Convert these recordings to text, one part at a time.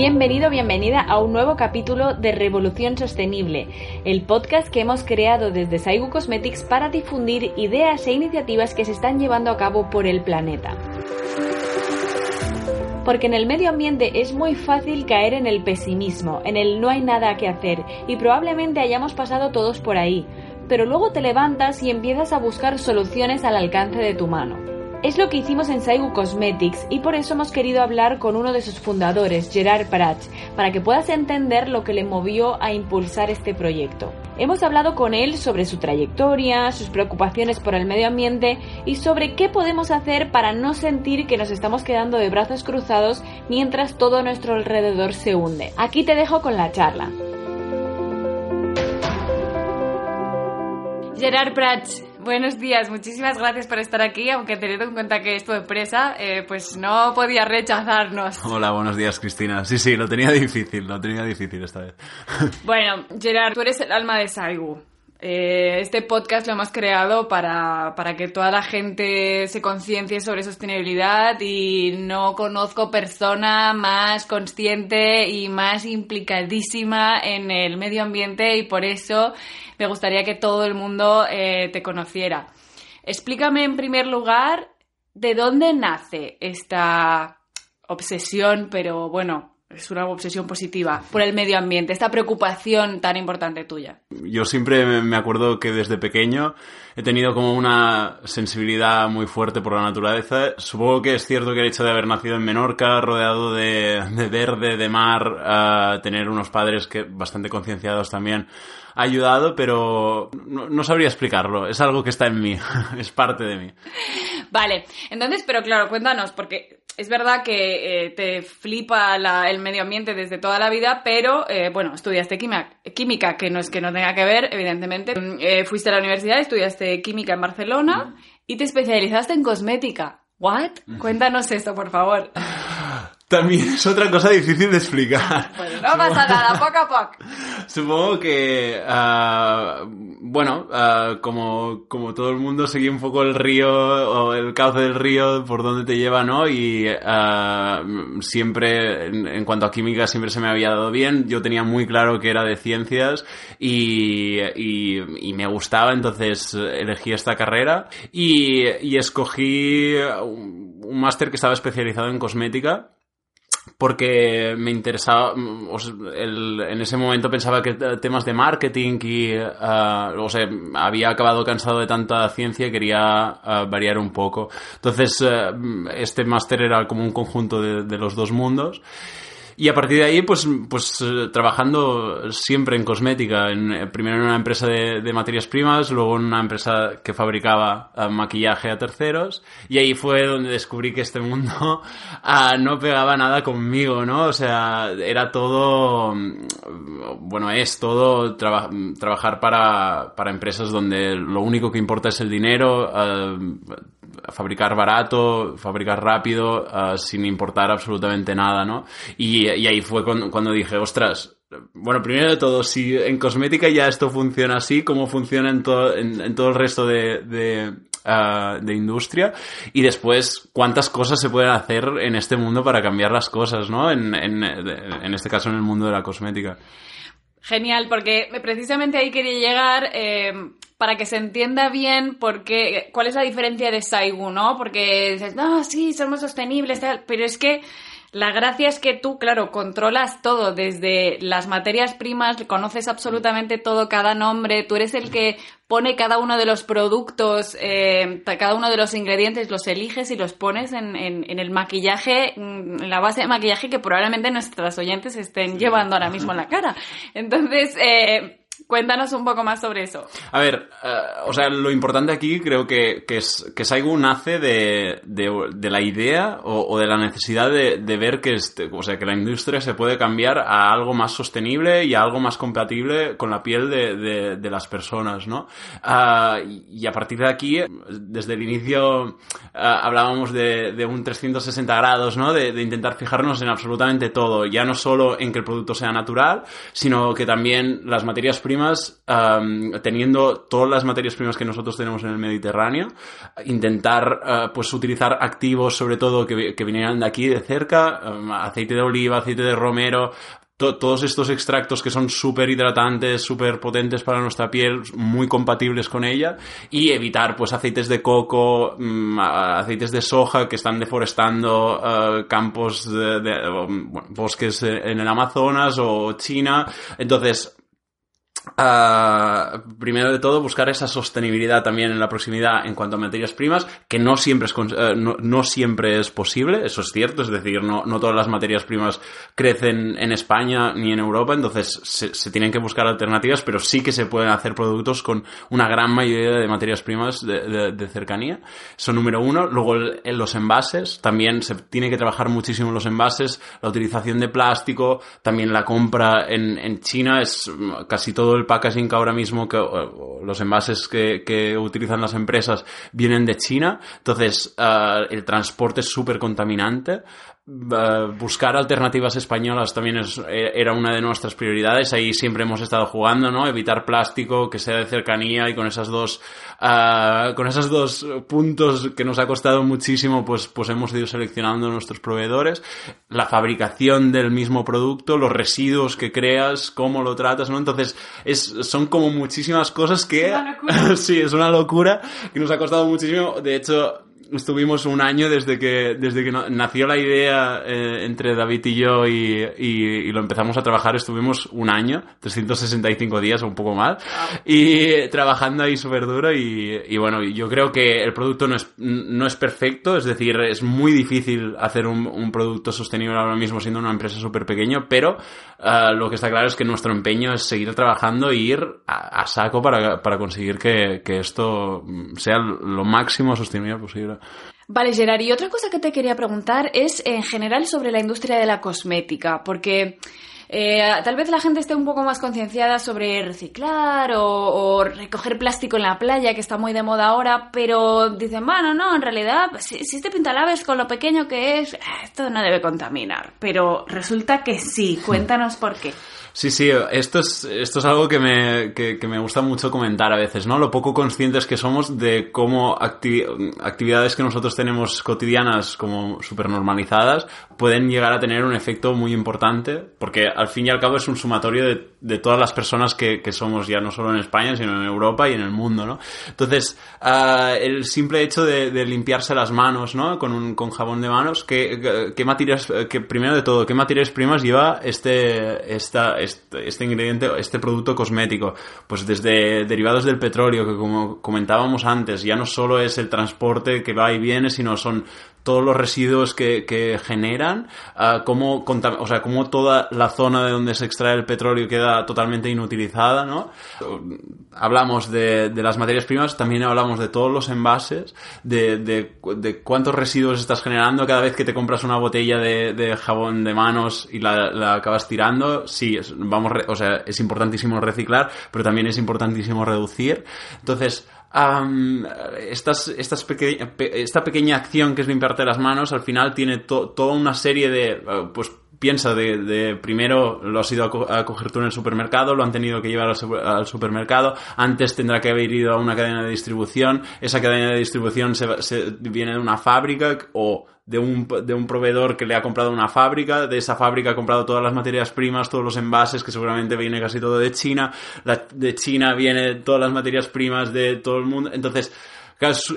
Bienvenido, bienvenida a un nuevo capítulo de Revolución Sostenible, el podcast que hemos creado desde Saigu Cosmetics para difundir ideas e iniciativas que se están llevando a cabo por el planeta. Porque en el medio ambiente es muy fácil caer en el pesimismo, en el no hay nada que hacer, y probablemente hayamos pasado todos por ahí, pero luego te levantas y empiezas a buscar soluciones al alcance de tu mano. Es lo que hicimos en Saigu Cosmetics y por eso hemos querido hablar con uno de sus fundadores, Gerard Prats, para que puedas entender lo que le movió a impulsar este proyecto. Hemos hablado con él sobre su trayectoria, sus preocupaciones por el medio ambiente y sobre qué podemos hacer para no sentir que nos estamos quedando de brazos cruzados mientras todo nuestro alrededor se hunde. Aquí te dejo con la charla. Gerard Prats, buenos días, muchísimas gracias por estar aquí, aunque teniendo en cuenta que es tu empresa, eh, pues no podía rechazarnos. Hola, buenos días Cristina. Sí, sí, lo tenía difícil, lo tenía difícil esta vez. Bueno, Gerard, tú eres el alma de Saigu. Eh, este podcast lo hemos creado para, para que toda la gente se conciencie sobre sostenibilidad y no conozco persona más consciente y más implicadísima en el medio ambiente y por eso me gustaría que todo el mundo eh, te conociera. Explícame en primer lugar de dónde nace esta obsesión, pero bueno, es una obsesión positiva por el medio ambiente, esta preocupación tan importante tuya. Yo siempre me acuerdo que desde pequeño he tenido como una sensibilidad muy fuerte por la naturaleza. Supongo que es cierto que el hecho de haber nacido en Menorca, rodeado de, de verde, de mar, tener unos padres que bastante concienciados también, ha ayudado, pero no, no, sabría explicarlo. Es algo que está en mí, es parte de mí. Vale, entonces, pero claro, cuéntanos, porque es verdad que eh, te flipa la, el medio ambiente desde toda la vida, pero eh, bueno, estudiaste química, química, que no es que no tenga que ver, evidentemente. Eh, fuiste a la universidad, estudiaste química en Barcelona y te especializaste en cosmética. ¿What? Cuéntanos esto, por favor. También es otra cosa difícil de explicar. Pues no pasa nada, poco a poco. Supongo que, uh, bueno, uh, como, como todo el mundo, seguí un poco el río o el cauce del río por donde te lleva, ¿no? Y uh, siempre, en, en, cuanto a química, siempre se me había dado bien. Yo tenía muy claro que era de ciencias y, y, y me gustaba, entonces elegí esta carrera y, y escogí un máster que estaba especializado en cosmética porque me interesaba, el, en ese momento pensaba que temas de marketing y, uh, o sea, había acabado cansado de tanta ciencia y quería uh, variar un poco. Entonces, uh, este máster era como un conjunto de los dos mundos. Y a partir de ahí, pues, pues trabajando siempre en cosmética, en, primero en una empresa de, de, materias primas, luego en una empresa que fabricaba uh, maquillaje a terceros, y ahí fue donde descubrí que este mundo uh, no pegaba nada conmigo, ¿no? O sea, era todo, bueno, es todo traba, trabajar para, para empresas donde lo único que importa es el dinero, uh, fabricar barato, fabricar rápido, uh, sin importar absolutamente nada, ¿no? Y, ahí fue cuando, dije, ostras, bueno, primero de todo, si en cosmética ya esto funciona así, ¿cómo funciona en, to en, en todo el resto de, de, industria? Y después, ¿cuántas cosas se pueden hacer en este mundo para cambiar las cosas, ¿no? En este caso, en el mundo de la cosmética. Genial, porque precisamente ahí quería llegar eh, para que se entienda bien por qué, cuál es la diferencia de Saigu, ¿no? Porque dices, no, sí, somos sostenibles, tal, pero es que la gracia es que tú, claro, controlas todo, desde las materias primas, conoces absolutamente todo, cada nombre, tú eres el que pone cada uno de los productos, eh, cada uno de los ingredientes, los eliges y los pones en, en, en, el maquillaje, en la base de maquillaje que probablemente nuestras oyentes estén llevando ahora mismo en la cara. Entonces, eh, Cuéntanos un poco más sobre eso. A ver, uh, o sea, lo importante aquí creo que, que, es, que Saigu nace de, de, de la idea o, o, de la necesidad de, de ver que, este, o sea, que la industria se puede cambiar a algo más sostenible y a algo más compatible con la piel de, de, de las personas, ¿no? Uh, y a partir de aquí, desde el inicio uh, hablábamos de, de, un 360 grados, ¿no? De, de intentar fijarnos en absolutamente todo, ya no solo en que el producto sea natural, sino que también las materias primas primas, teniendo todas las materias primas que nosotros tenemos en el Mediterráneo, intentar uh, pues utilizar activos sobre todo que, que vinieran de aquí de cerca, aceite de oliva, aceite de romero, todos estos extractos que son súper hidratantes, súper potentes para nuestra piel, muy compatibles con ella, y evitar pues aceites de coco, mm, aceites de soja que están deforestando eh, campos de, bosques en el Amazonas o China. Entonces, Uh, primero de todo, buscar esa sostenibilidad también en la proximidad en cuanto a materias primas, que no siempre es, uh, no, no, siempre es posible, eso es cierto, es decir, no, no, todas las materias primas crecen en España ni en Europa, entonces se, se, tienen que buscar alternativas, pero sí que se pueden hacer productos con una gran mayoría de materias primas de, de, de cercanía. Eso número uno. Luego, en los envases, también se tiene que trabajar muchísimo los envases, la utilización de plástico, también la compra en, en China es casi todo el packaging que ahora mismo, que, los envases que, que, utilizan las empresas vienen de China, entonces uh, el transporte es súper contaminante. Uh, buscar alternativas españolas también es, e, era una de nuestras prioridades. Ahí siempre hemos estado jugando, ¿no? Evitar plástico, que sea de cercanía y con esas dos, uh, con esos dos puntos que nos ha costado muchísimo, pues, pues hemos ido seleccionando nuestros proveedores. La fabricación del mismo producto, los residuos que creas, cómo lo tratas, ¿no? Entonces, es, son como muchísimas cosas que... Es sí, es una locura que nos ha costado muchísimo. De hecho, estuvimos un año desde que, desde que nació la idea eh, entre David y yo y, y, y, lo empezamos a trabajar, estuvimos un año, 365 días o un poco más, y trabajando ahí súper duro y, y, bueno, yo creo que el producto no es, no es perfecto, es decir, es muy difícil hacer un, un producto sostenible ahora mismo siendo una empresa súper pequeña, pero uh, lo que está claro es que nuestro empeño es seguir trabajando e ir a, a saco para, para conseguir que, que esto sea lo máximo sostenible posible. Vale, Gerard, y otra cosa que te quería preguntar es en general sobre la industria de la cosmética, porque eh, tal vez la gente esté un poco más concienciada sobre reciclar o, recoger plástico en la playa, que está muy de moda ahora, pero dicen, bueno, no, en realidad, si, si este pintalabios con lo pequeño que es, esto no debe contaminar. Pero resulta que sí, cuéntanos por qué. Sí, sí, esto es, esto es algo que me, que, que, me gusta mucho comentar a veces, ¿no? Lo poco conscientes que somos de cómo acti actividades que nosotros tenemos cotidianas como súper normalizadas pueden llegar a tener un efecto muy importante, porque al fin y al cabo es un sumatorio de, de todas las personas que, que, somos ya no solo en España, sino en Europa y en el mundo, ¿no? Entonces, uh, el simple hecho de, limpiarse las manos, ¿no? Con, un, con jabón de manos, ¿qué, qué materias, que primero de todo, qué materias primas lleva este, esta, este, este, ingrediente, este producto cosmético, pues desde derivados del petróleo, que como comentábamos antes, ya no solo es el transporte que va y viene, sino son todos los residuos que, que generan, uh, cómo, o sea, cómo toda la zona de donde se extrae el petróleo queda totalmente inutilizada, ¿no? Hablamos de, de las materias primas, también hablamos de todos los envases, de, de, cuántos residuos estás generando cada vez que te compras una botella de, de jabón de manos y la, la acabas tirando. Sí, es, vamos, o sea, es importantísimo reciclar, pero también es importantísimo reducir. Entonces, Um, estas, estas peque esta pequeña acción que es limpiarte las manos al final tiene to toda una serie de uh, pues piensa de, de, primero lo has ido a, co a, coger tú en el supermercado, lo han tenido que llevar al, al, supermercado, antes tendrá que haber ido a una cadena de distribución, esa cadena de distribución se, se viene de una fábrica o de un, de un proveedor que le ha comprado una fábrica, de esa fábrica ha comprado todas las materias primas, todos los envases, que seguramente viene casi todo de China, la, de China viene todas las materias primas de todo el mundo, entonces...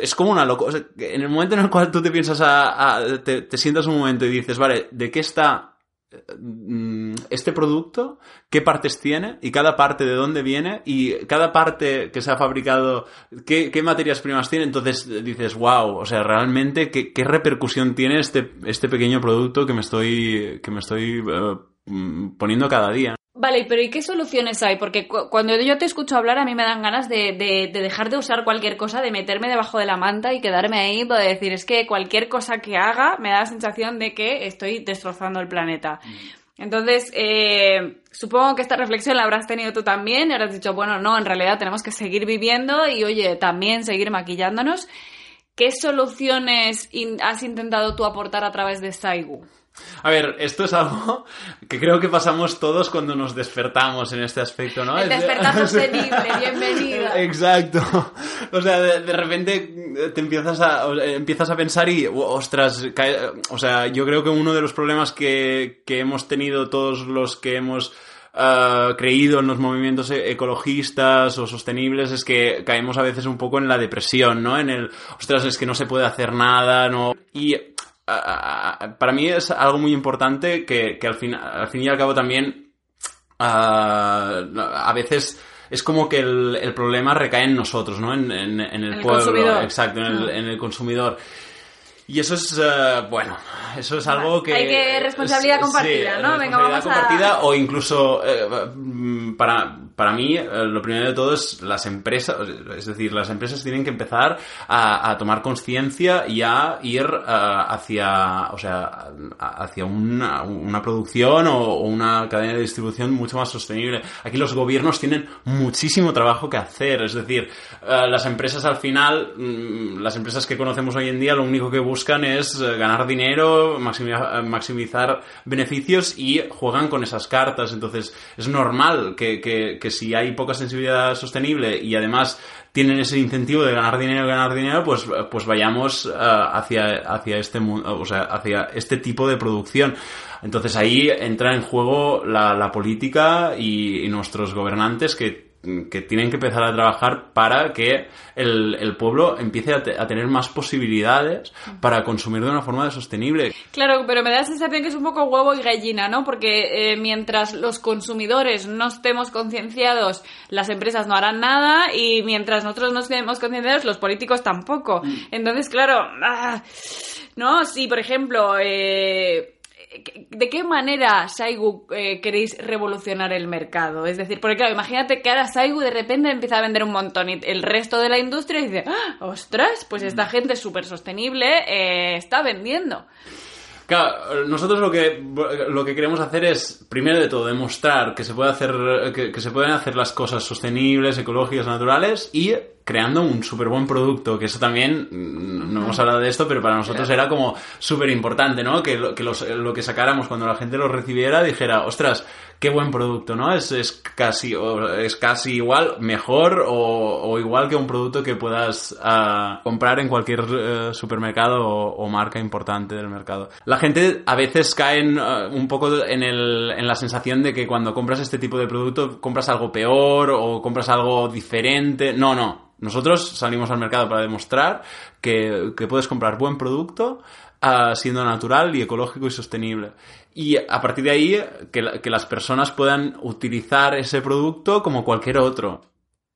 Es como una loco. O sea, en el momento en el cual tú te piensas a, a te, te sientas un momento y dices, vale, ¿de qué está este producto, qué partes tiene y cada parte de dónde viene y cada parte que se ha fabricado, qué, qué materias primas tiene. Entonces dices, wow, o sea, realmente qué, qué, repercusión tiene este, este pequeño producto que me estoy, que me estoy uh, poniendo cada día. Vale, pero ¿y qué soluciones hay? Porque cu cuando yo te escucho hablar a mí me dan ganas de, de, de, dejar de usar cualquier cosa, de meterme debajo de la manta y quedarme ahí para decir, es que cualquier cosa que haga me da la sensación de que estoy destrozando el planeta. Entonces, eh, supongo que esta reflexión la habrás tenido tú también y habrás dicho, bueno, no, en realidad tenemos que seguir viviendo y, oye, también seguir maquillándonos. ¿Qué soluciones has intentado tú aportar a través de Saigu? A ver, esto es algo que creo que pasamos todos cuando nos despertamos en este aspecto, ¿no? El despertar sostenible, bienvenido. Exacto. O sea, de, repente te empiezas a, empiezas a pensar y, ostras, o sea, yo creo que uno de los problemas que, que hemos tenido todos los que hemos uh, creído en los movimientos e-, ecologistas o sostenibles es que caemos a veces un poco en la depresión, ¿no? En el, ostras, es que no se puede hacer nada, ¿no? Y para mí es algo muy importante que, al, fin, al fin y al cabo también a veces es como que el, problema recae en nosotros, ¿no? En, el, pueblo, exacto, en el, en el consumidor. Y eso es, eh, bueno, eso es algo que... Hay que responsabilidad compartida, ¿no? Venga, vamos compartida o incluso, eh, para, para mí, eh, lo primero de todo es las empresas, es decir, las empresas tienen que empezar a, tomar conciencia y a ir hacia, o sea, hacia una, una producción o, una cadena de distribución mucho más sostenible. Aquí los gobiernos tienen muchísimo trabajo que hacer, es decir, las empresas al final, mm, las empresas que conocemos hoy en día, lo único que buscan es ganar dinero, maximizar, beneficios y juegan con esas cartas. Entonces, es normal que, que, si hay poca sensibilidad sostenible y además tienen ese incentivo de ganar dinero, ganar dinero, pues, pues vayamos eh, hacia, hacia este o sea, hacia este tipo de producción. Entonces ahí entra en juego la, la política y nuestros gobernantes que que tienen que empezar a trabajar para que el, pueblo empiece a, tener más posibilidades para consumir de una forma sostenible. Claro, pero me da la sensación que es un poco huevo y gallina, ¿no? Porque eh, mientras los consumidores no estemos concienciados, las empresas no harán nada y mientras nosotros no estemos concienciados, los políticos tampoco. Mm. Entonces, claro, ah, ¿no? Si, por ejemplo, eh, ¿De qué manera, Saigu, eh, queréis revolucionar el mercado? Es decir, porque claro, imagínate que ahora Saigu de repente empieza a vender un montón y el resto de la industria dice, ¡Ah, ostras, pues esta gente súper sostenible eh, está vendiendo. Claro, nosotros lo que, lo que queremos hacer es, primero de todo, demostrar que se, puede hacer, que, que se pueden hacer las cosas sostenibles, ecológicas, naturales y creando un súper buen producto, que eso también, mm, no hemos hablado de esto, pero para nosotros era como súper importante, ¿no? Que, lo que, lo que sacáramos cuando la gente lo recibiera dijera, ostras, qué buen producto, ¿no? Es, es casi, es casi igual, mejor o, igual que un producto que puedas ah, comprar en cualquier eh, supermercado o, marca importante del mercado. La gente a veces cae ah, un poco en, el, en la sensación de que cuando compras este tipo de producto compras algo peor o compras algo diferente. No, no. Nosotros salimos al mercado para demostrar que, puedes comprar buen producto ah, siendo natural y ecológico y sostenible. Y a partir de ahí, que, las personas puedan utilizar ese producto como cualquier otro.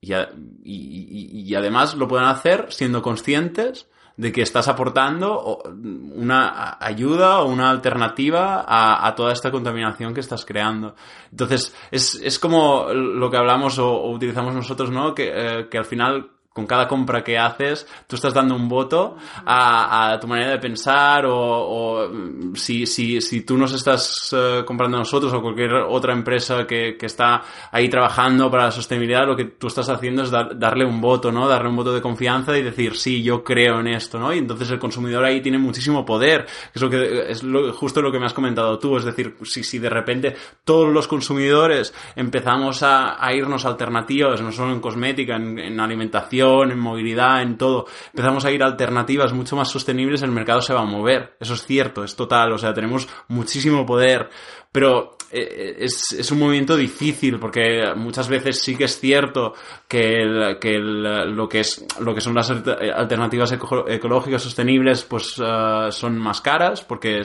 Y, además lo puedan hacer siendo conscientes de que estás aportando una ayuda o una alternativa a, toda esta contaminación que estás creando. Entonces, es, como lo que hablamos o, utilizamos nosotros, ¿no? Que, eh, que al final con cada compra que haces, tú estás dando un voto a, tu manera de pensar o, si, si, si, tú nos estás eh, comprando a nosotros o cualquier otra empresa que, que, está ahí trabajando para la sostenibilidad, lo que tú estás haciendo es darle un voto, ¿no? Darle un voto de confianza y decir, sí, yo creo en esto, ¿no? Y entonces el consumidor ahí tiene muchísimo poder, es lo que es justo lo que me has comentado tú, es decir, si, si de repente todos los consumidores empezamos a, irnos a alternativas, no solo en cosmética, en alimentación, en movilidad, en todo, empezamos a ir a alternativas mucho más sostenibles, el mercado se va a mover. Eso es cierto, es total. O sea, tenemos muchísimo poder. Pero eh, es, es, un movimiento difícil porque muchas veces sí que es cierto que, que lo que es lo que son las alternativas ecológicas sostenibles pues eh, son más caras porque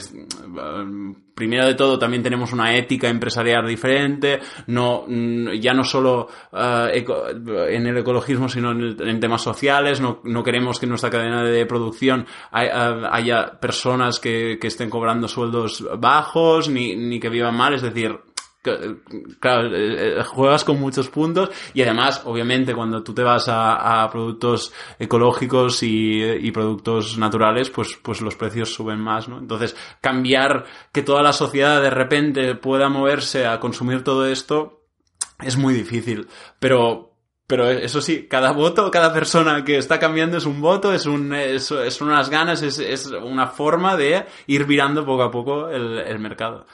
primero de todo también tenemos una ética empresarial diferente no mm, ya no solo en el ecologismo sino en, temas sociales no, no, queremos que en nuestra cadena de producción haya, personas que, que, estén cobrando sueldos bajos ni, ni que vivan mal es decir claro, eh, eh, juegas con muchos puntos y además, obviamente, cuando tú te vas a, productos ecológicos y, productos naturales, pues, pues los precios suben más, ¿no? Entonces, cambiar que toda la sociedad de repente pueda moverse a consumir todo esto es muy difícil, pero pero eso sí, cada voto, cada persona que está cambiando es un voto, es, un, es, unas ganas, es, es, una forma de ir virando poco a poco el mercado.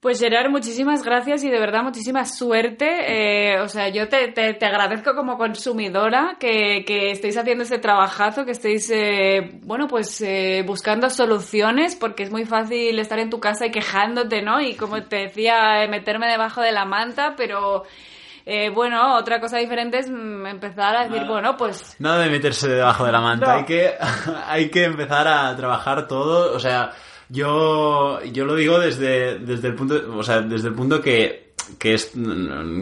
Pues Gerard, muchísimas gracias y de verdad muchísima suerte. Eh, o sea, yo te, te, te, agradezco como consumidora que, que estéis haciendo ese trabajazo, que estéis, eh, bueno, pues eh, buscando soluciones, porque es muy fácil estar en tu casa y quejándote, ¿no? Y como te decía, meterme debajo de la manta, pero... Eh, bueno, otra cosa diferente es mm, empezar a decir, bueno, pues... Nada de meterse debajo de la manta, no. hay, que, hay que empezar a trabajar todo, o sea, yo, yo lo digo desde, desde el punto, o sea, desde el punto que que es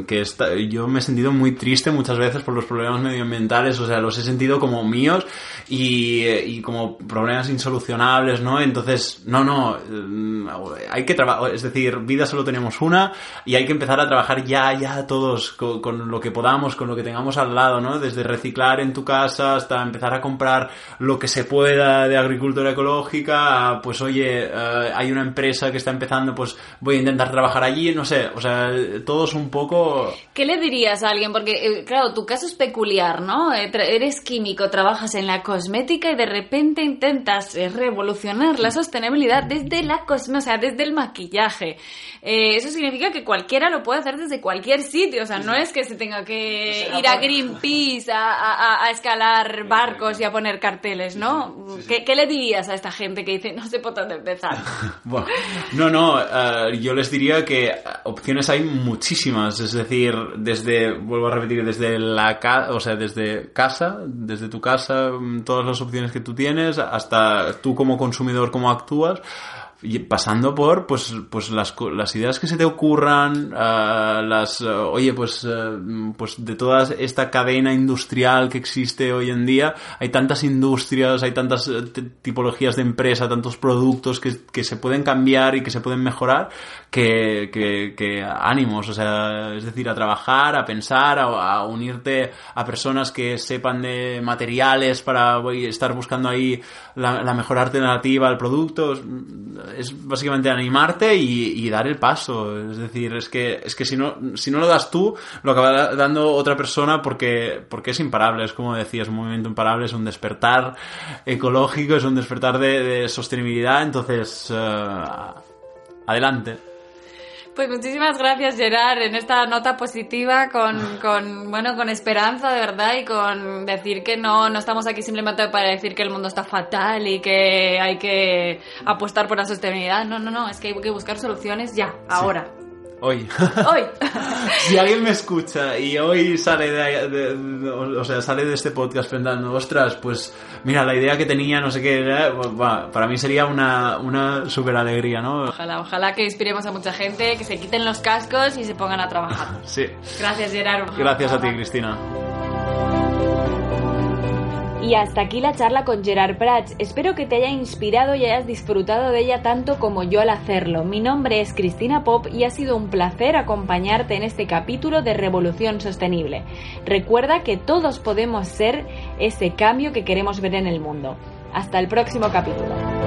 que está, yo me he sentido muy triste muchas veces por los problemas medioambientales, o sea, los he sentido como míos y, como problemas insolucionables, ¿no? Entonces, no, no, hay que trabajar, es decir, vida solo tenemos una y hay que empezar a trabajar ya, ya todos con, con, lo que podamos, con lo que tengamos al lado, ¿no? Desde reciclar en tu casa hasta empezar a comprar lo que se pueda de agricultura ecológica, pues oye, uh, hay una empresa que está empezando, pues voy a intentar trabajar allí, no sé, o sea, todos un poco... ¿Qué le dirías a alguien? Porque, eh, claro, tu caso es peculiar, ¿no? Eh, eres químico, trabajas en la cosmética y de repente intentas eh, revolucionar la sostenibilidad desde la cosmética, o sea, desde el maquillaje. eso significa que cualquiera lo puede hacer desde cualquier sitio, o sea, no es que se tenga que ir a Greenpeace a, a, a escalar barcos y a poner carteles, ¿no? ¿Qué, ¿Qué, le dirías a esta gente que dice, no sé por dónde empezar? bueno, no, no, uh, yo les diría que opciones hay muchísimas, es decir, desde, vuelvo a repetir, desde la casa, o sea, desde casa, desde tu casa, mm, todas las opciones que tú tienes, hasta tú como consumidor, cómo actúas, y pasando por pues pues las, las ideas que se te ocurran uh, las oye pues uh, pues de toda esta cadena industrial que existe hoy en día hay tantas industrias hay tantas tipologías de empresa tantos productos que, que, se pueden cambiar y que se pueden mejorar que, que, que ánimos o sea es decir a trabajar a pensar a, unirte a personas que sepan de materiales para estar buscando ahí la, la mejor alternativa al producto es básicamente animarte y, dar el paso. Es decir, es que, es que si no, si no lo das tú, lo acaba dando otra persona porque, porque es imparable. Es como decías, un movimiento imparable, es un despertar ecológico, es un despertar de, de sostenibilidad. Entonces, uh, adelante. Pues muchísimas gracias Gerard en esta nota positiva con, con, bueno con esperanza de verdad y con decir que no no estamos aquí simplemente para decir que el mundo está fatal y que hay que apostar por la sostenibilidad no no no es que hay que buscar soluciones ya ahora sí. Hoy. Hoy. si alguien me escucha y hoy sale de, de, de, o sea, sale de este podcast pensando, ostras, pues mira, la idea que tenía, no sé qué, bueno, para mí sería una, una super alegría, ¿no? Ojalá, ojalá que inspiremos a mucha gente, que se quiten los cascos y se pongan a trabajar. sí. Gracias, Gerardo. Gracias a ti, Cristina. Y hasta aquí la charla con Gerard Prats. Espero que te haya inspirado y hayas disfrutado de ella tanto como yo al hacerlo. Mi nombre es Cristina Pop y ha sido un placer acompañarte en este capítulo de Revolución Sostenible. Recuerda que todos podemos ser ese cambio que queremos ver en el mundo. Hasta el próximo capítulo.